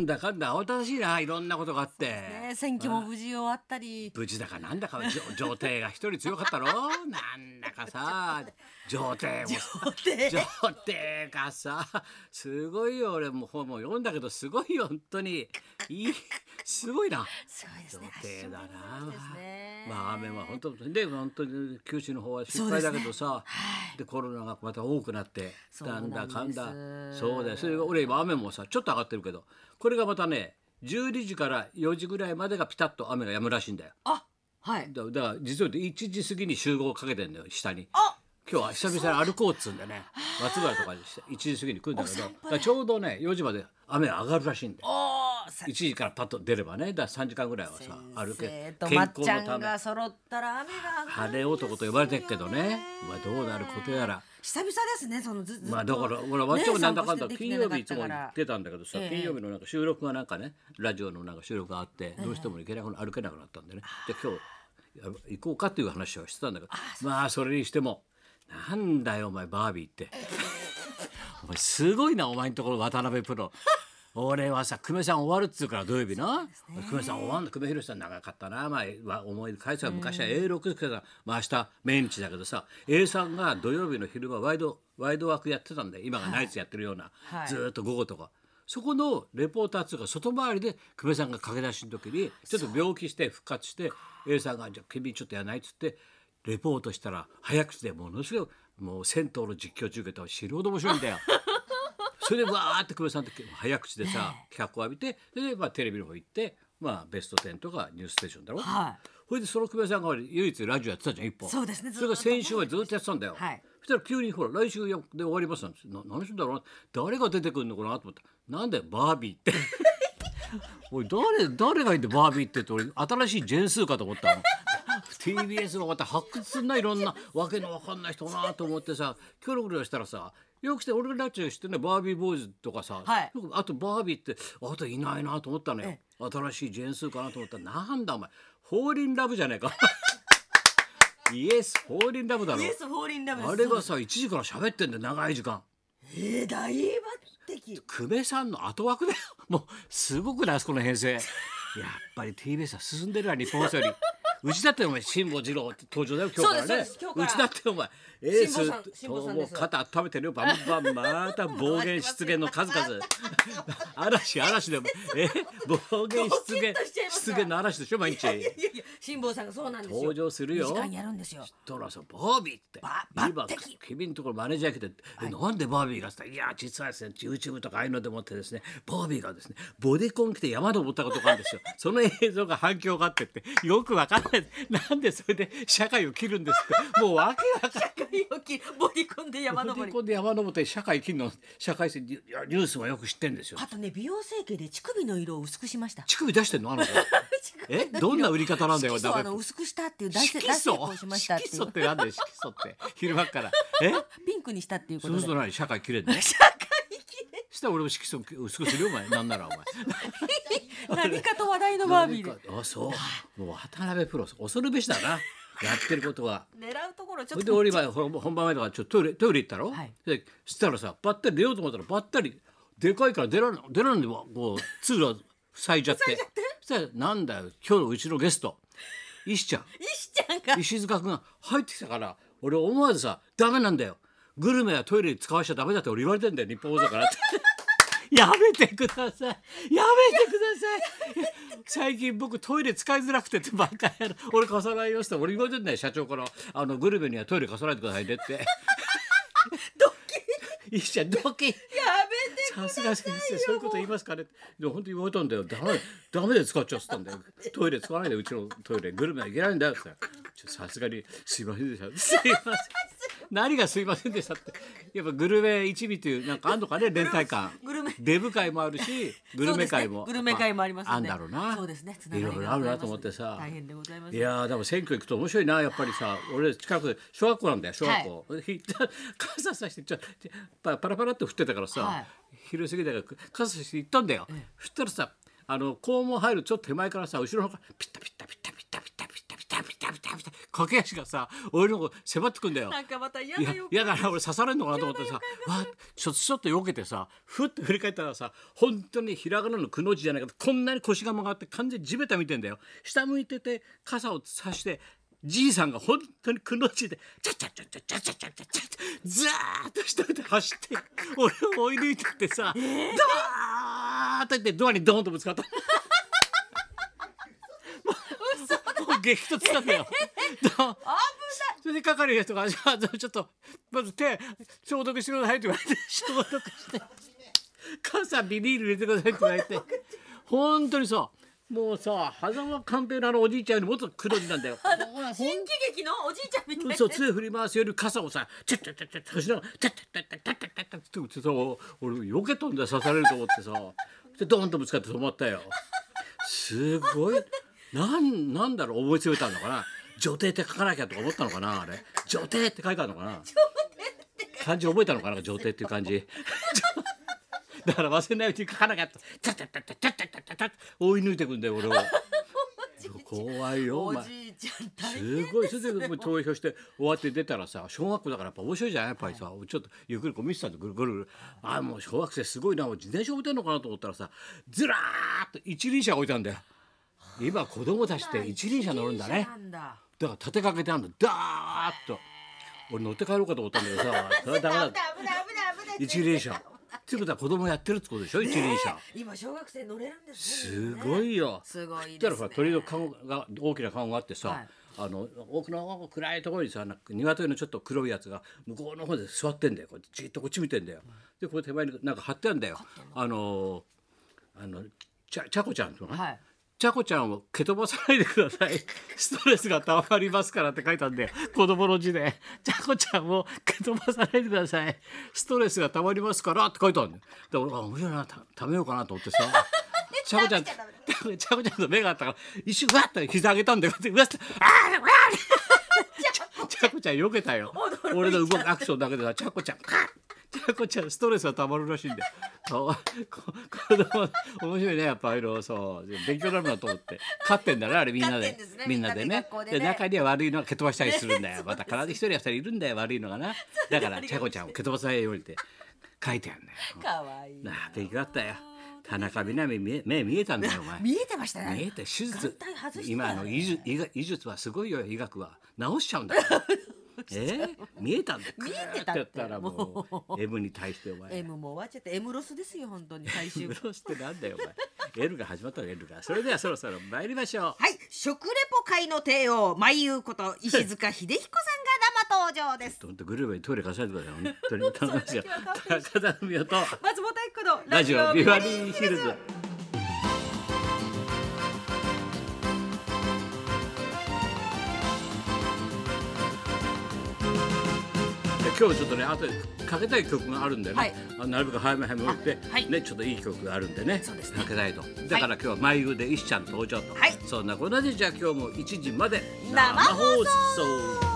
なんだかんだ慌ただしいないろんなことがあって、ね、選挙も無事終わったり。無事だかなんだかじょ 上帝が一人強かったろ？なんだかさ上帝も。上帝がさ。すごいよ俺も本も読んだけどすごいよ本当に。いい。すごいな。すごいですね。上帝だなまあ雨は本当で本当に九州の方は心配だけどさで,、コロナがまた多くなってなんだかんだそうだよ。それが俺今雨もさちょっと上がってるけどこれがまたね12時から4時ぐらいまでがピタッと雨が止むらしいんだよ。あ、はい。だだから実は1時過ぎに集合をかけてんだよ下に。あ、今日は久々に歩こうっつうんでね松原とかにして1時過ぎに来るんだけどちょうどね4時まで雨上がるらしいんだよ1時からパッと出ればね。だから3時間ぐらいはさ歩け健まっちゃん康のため。が揃ったら雨が上がる晴れ男と呼ばれてるけどね。まあどうなることやら。久々ですね、そのずずっと。まあだから俺わっちもなんだかんだね金曜日いつも散歩してたんだけどさええ。金曜日のなんか収録がなんかねラジオのなんか収録があってどうしても行けなくな歩けなくなったんでね。で今日や行こうかっていう話をしてたんだけど。まあそれにしてもなんだよお前バービーって。お前すごいなお前んところ渡辺プロ俺はさ久米さん終わるっつうから土曜日な。久米さん終わんの久米宏さん長かったな。前は思い返せば昔は A6 さんまあ明日命日だけどさ A さんが土曜日の昼間ワイドワイド枠やってたんで今がナイツやってるような、はい。ずーっと午後とか。そこのレポーターっていうか外回りで久米さんが駆け出しの時にちょっと病気して復活して A さんが「じゃあ君ちょっとやらない」っつってレポートしたら早口でものすごいもう銭湯の実況中継とは死ぬほど面白いんだよ。それでわーって久米さんって早口でさ脚を浴びてそれでまあテレビの方行ってまあベスト10とかニュースステーションだろ？はい。それでその久米さんが唯一ラジオやってたじゃん一本。そうですねそれが先週はずっとやってたんだよ、はい。そしたら急にほら来週で終わりますなんてな何するんだろうな誰が出てくるのかなと思った。なんだよバービーって。おい誰誰がいんだバービーってって俺新しいジェンスーかと思ったの TBS がまた発掘すんないろんなわけのわかんない人なと思ってさキョロキョロしたらさよくして俺たちが知ってるねバービーボーイズとかさ、はい。あとバービーってあといないなと思ったのよ。え新しいジェンスーかなと思った。らなんだお前ホーリンラブじゃねえか。イエスホーリンラブだろ。イエスフォーリンラブ。あれがさ1時から喋ってんだよ長い時間。えー、大抜擢。久米さんの後枠だよ。もうすごくないあそこの編成。やっぱり TBS は進んでるわ日本放送よりうちだってお前辛坊治郎登場だよ今日からね。うちだってお前エース辛坊さんです。もう肩温めてるよ。バンバンまた暴言失言の数々。嵐嵐でも。え暴言失言失言の嵐でしょ毎日。辛坊さんがそうなんですよ。登場するよ。二時間やるんですよ。トラさんバービーって。ば今君のところマネージャー来て、えなんでバービーがいや実はですね YouTube とかああいうのでもってですねバービーがですねボディコン着て山登ったことがあるんですよ。その映像が反響があってって。よくわかんない。なんでそれで社会を切るんですってもうわけわかんないをきボディコンで山ボデ登り。ィコンで山登って社会切るの社会性ニュースもよく知ってんですよ。あとね、美容整形で乳首の色を薄くしました。乳首出してんの？あの子。え？どんな売り方なんだよ？色素をダメあの薄くしたっていう大成色大成素功しましたってい色素っう。てなんだよ？色素って。昼間っから。え？ピンクにしたっていうことで。そうする。と何？社会切れんの？社会したら俺も色素薄くするよお前。なんならお前。何かと話題のバービーで。あそう。もう渡辺プロ恐るべしだな。やってることは。狙うところちょっと。で俺今本本番前とかちょっとトイレトイレ行ったろ、はいでそしたらさばったり出ようと思ったらばったりでかいから出らん出らんでこう通路塞いじゃってそしたらなんだよ今日のうちのゲスト石ちゃん石ちゃんが。石塚君が入ってきたから俺思わずさ「ダメなんだよグルメはトイレ使わしちゃダメだ」って俺言われてんだよ日本放送からって。やめてください。やめてください。最近僕トイレ使いづらくてってバカやる。俺貸さないよって俺言われてんだよ社長からあのグルメにはトイレ貸さないでくださいねって。ドッキ。いいじゃんドキ。やめてさすが先生そういうこと言いますかね。でも本当に言われたんだよ。ダメダメで使っちゃってたんだよ。トイレ使わないでうちのトイレ。グルメはいけないんだよって。さすがにすいませんでした。すいません何がすいませんでしたって。やっぱグルメ一味っていうなんかあんのかね連帯感。グルメ。デブ会もあるしグルメ会も、ねグルメ会もありますあんだろうな。そうですね。つないがりろいろあるなと思ってさ。大変でございます。いやーでも選挙行くと面白いなやっぱりさ俺近く小学校なんだよ小学校、行った傘さしてちょパパラパラって降ってたからさ、はい。昼過ぎだから傘さして行ったんだよ、そしたらさあの校門入るちょっと手前からさ後ろの方からピッタピッ駆け足がさ俺の方迫ってくんだよ。なんかまた嫌いやなよ嫌だな俺刺されるのかなと思ってさわーちょっとちょっと避けてさふって振り返ったらさ本当にひらがなのくの字じゃないかとこんなに腰が曲がって完全に地べた見てんだよ下向いてて傘を差してじいさんが本当にくの字でチャッチャッチャッチャッチャッチャッチャッチャッチャッザーッと一人で走って俺を追い抜いてってさ、ドワーッと言ってドアにドーンとぶつかった。激突したんだよ。それでかかるやつが「じゃあちょっとまず手消毒してください」って言われて消毒して「傘ビニール入れてください」って言われて本当にさもうさ狭間寛平のあのおじいちゃんよりもっと黒字なんだよ。新喜劇のおじいちゃんみたいな。そう杖振り回すより傘をさちャっチャッチャッチャッとしながらチャッチちッっャッチャッチャッチちッっち打ってさ俺避け飛んゃ刺されると思ってさでドーンとぶつかって止まったよ。すごい。なんなんだろう思いついたのかな？女帝って書かなきゃとか思ったのかなあれ？女帝って書いてあるのかな？漢字覚えたのかな女帝っていう漢字。だから忘れないうちに書かなきゃと。チャッチャッチャッチャッチャッチャッチャッチャッチャッ追い抜いてくんだよ俺を怖いよおじいちゃん大すごいそれで投票して終わって出たらさ小学校だからやっぱ面白いじゃんやっぱりさ、ちょっとゆっくりこう見てたんでぐるぐるぐるああもう小学生すごいな自転車置いてんのかなと思ったらさずらーっと一輪車置いたんだよ今子供たちって一輪車乗るんだね。だ。だから立てかけてあるのダーッと。俺乗って帰ろうかと思ったんだけどさ それはダメだ。危ない危ない危ない危ない一輪車。っていうことは子供やってるってことでしょ一輪車。今小学生乗れるんですすねごいよ。すごいそしたらですね。ほら鳥の籠が大きな籠があってさ、はい。あの奥の暗いところにさなんか鶏のちょっと黒いやつが向こうの方で座ってんだよ。こうじっとこっち見てんだよ、でこれ手前になんか貼ってあるんだよ。あのあのちゃちゃこちゃんとか、はいちゃこ ちゃんを蹴飛ばさないでください。ストレスがたまりますからって書いたんで、子供の字で、ちゃこちゃんを蹴飛ばさないでください。ストレスがたまりますからって書いたんだよ。で、俺は面白いな、た食べようかなと思ってさ。ちゃこちゃん、ちゃこ ちゃんと目があったから、一瞬わっと膝上げたんだよ。で、うわっと、あーわー ちゃこちゃん避けたよ。俺の動くアクションだけでさ、ちゃこちゃん、ちゃこちゃんストレスがたまるらしいんだよ。かわこ子供面白いねやっぱああいうのそう勉強になるなと思って。勝ってんだねあれみんなで。ねみんなでね。でね。で中には悪いのが蹴飛ばしたりするんだよ。また必ず一人 や二人いるんだよ悪いのがな。だからちゃこちゃんを蹴飛ばさないようにって書いてあるんだよ。かわいいな。あ勉強だったよ。田中みな実目見えたんだよお前。見えてましたね。見えて手術。今あの医術医術はすごいよ医学は。治しちゃうんだから えー、見えたんだよ見えてたってたらもう M に対してお前 M も終わっちゃって M ロスですよ本当に最終。ブロスってなんだよお前。L が始まったの L がそれではそろそろ参りましょう。はい。食レポ界の帝王舞優こと石塚秀彦さんが生登場です。ほんとグルメにトイレ貸されてください。本当に頼 みますよ高田文夫と。松本明子のラジオビバリーヒルズ今日ちょっとねあとかけたい曲があるんでね、はい。あなるべく早め早め打って、あはい。ねちょっといい曲があるんでねそうですね。かけたいと。だから今日は眉毛で石ちゃん登場と、はい。そんなこんなでじゃあ今日も1時まで生放送。送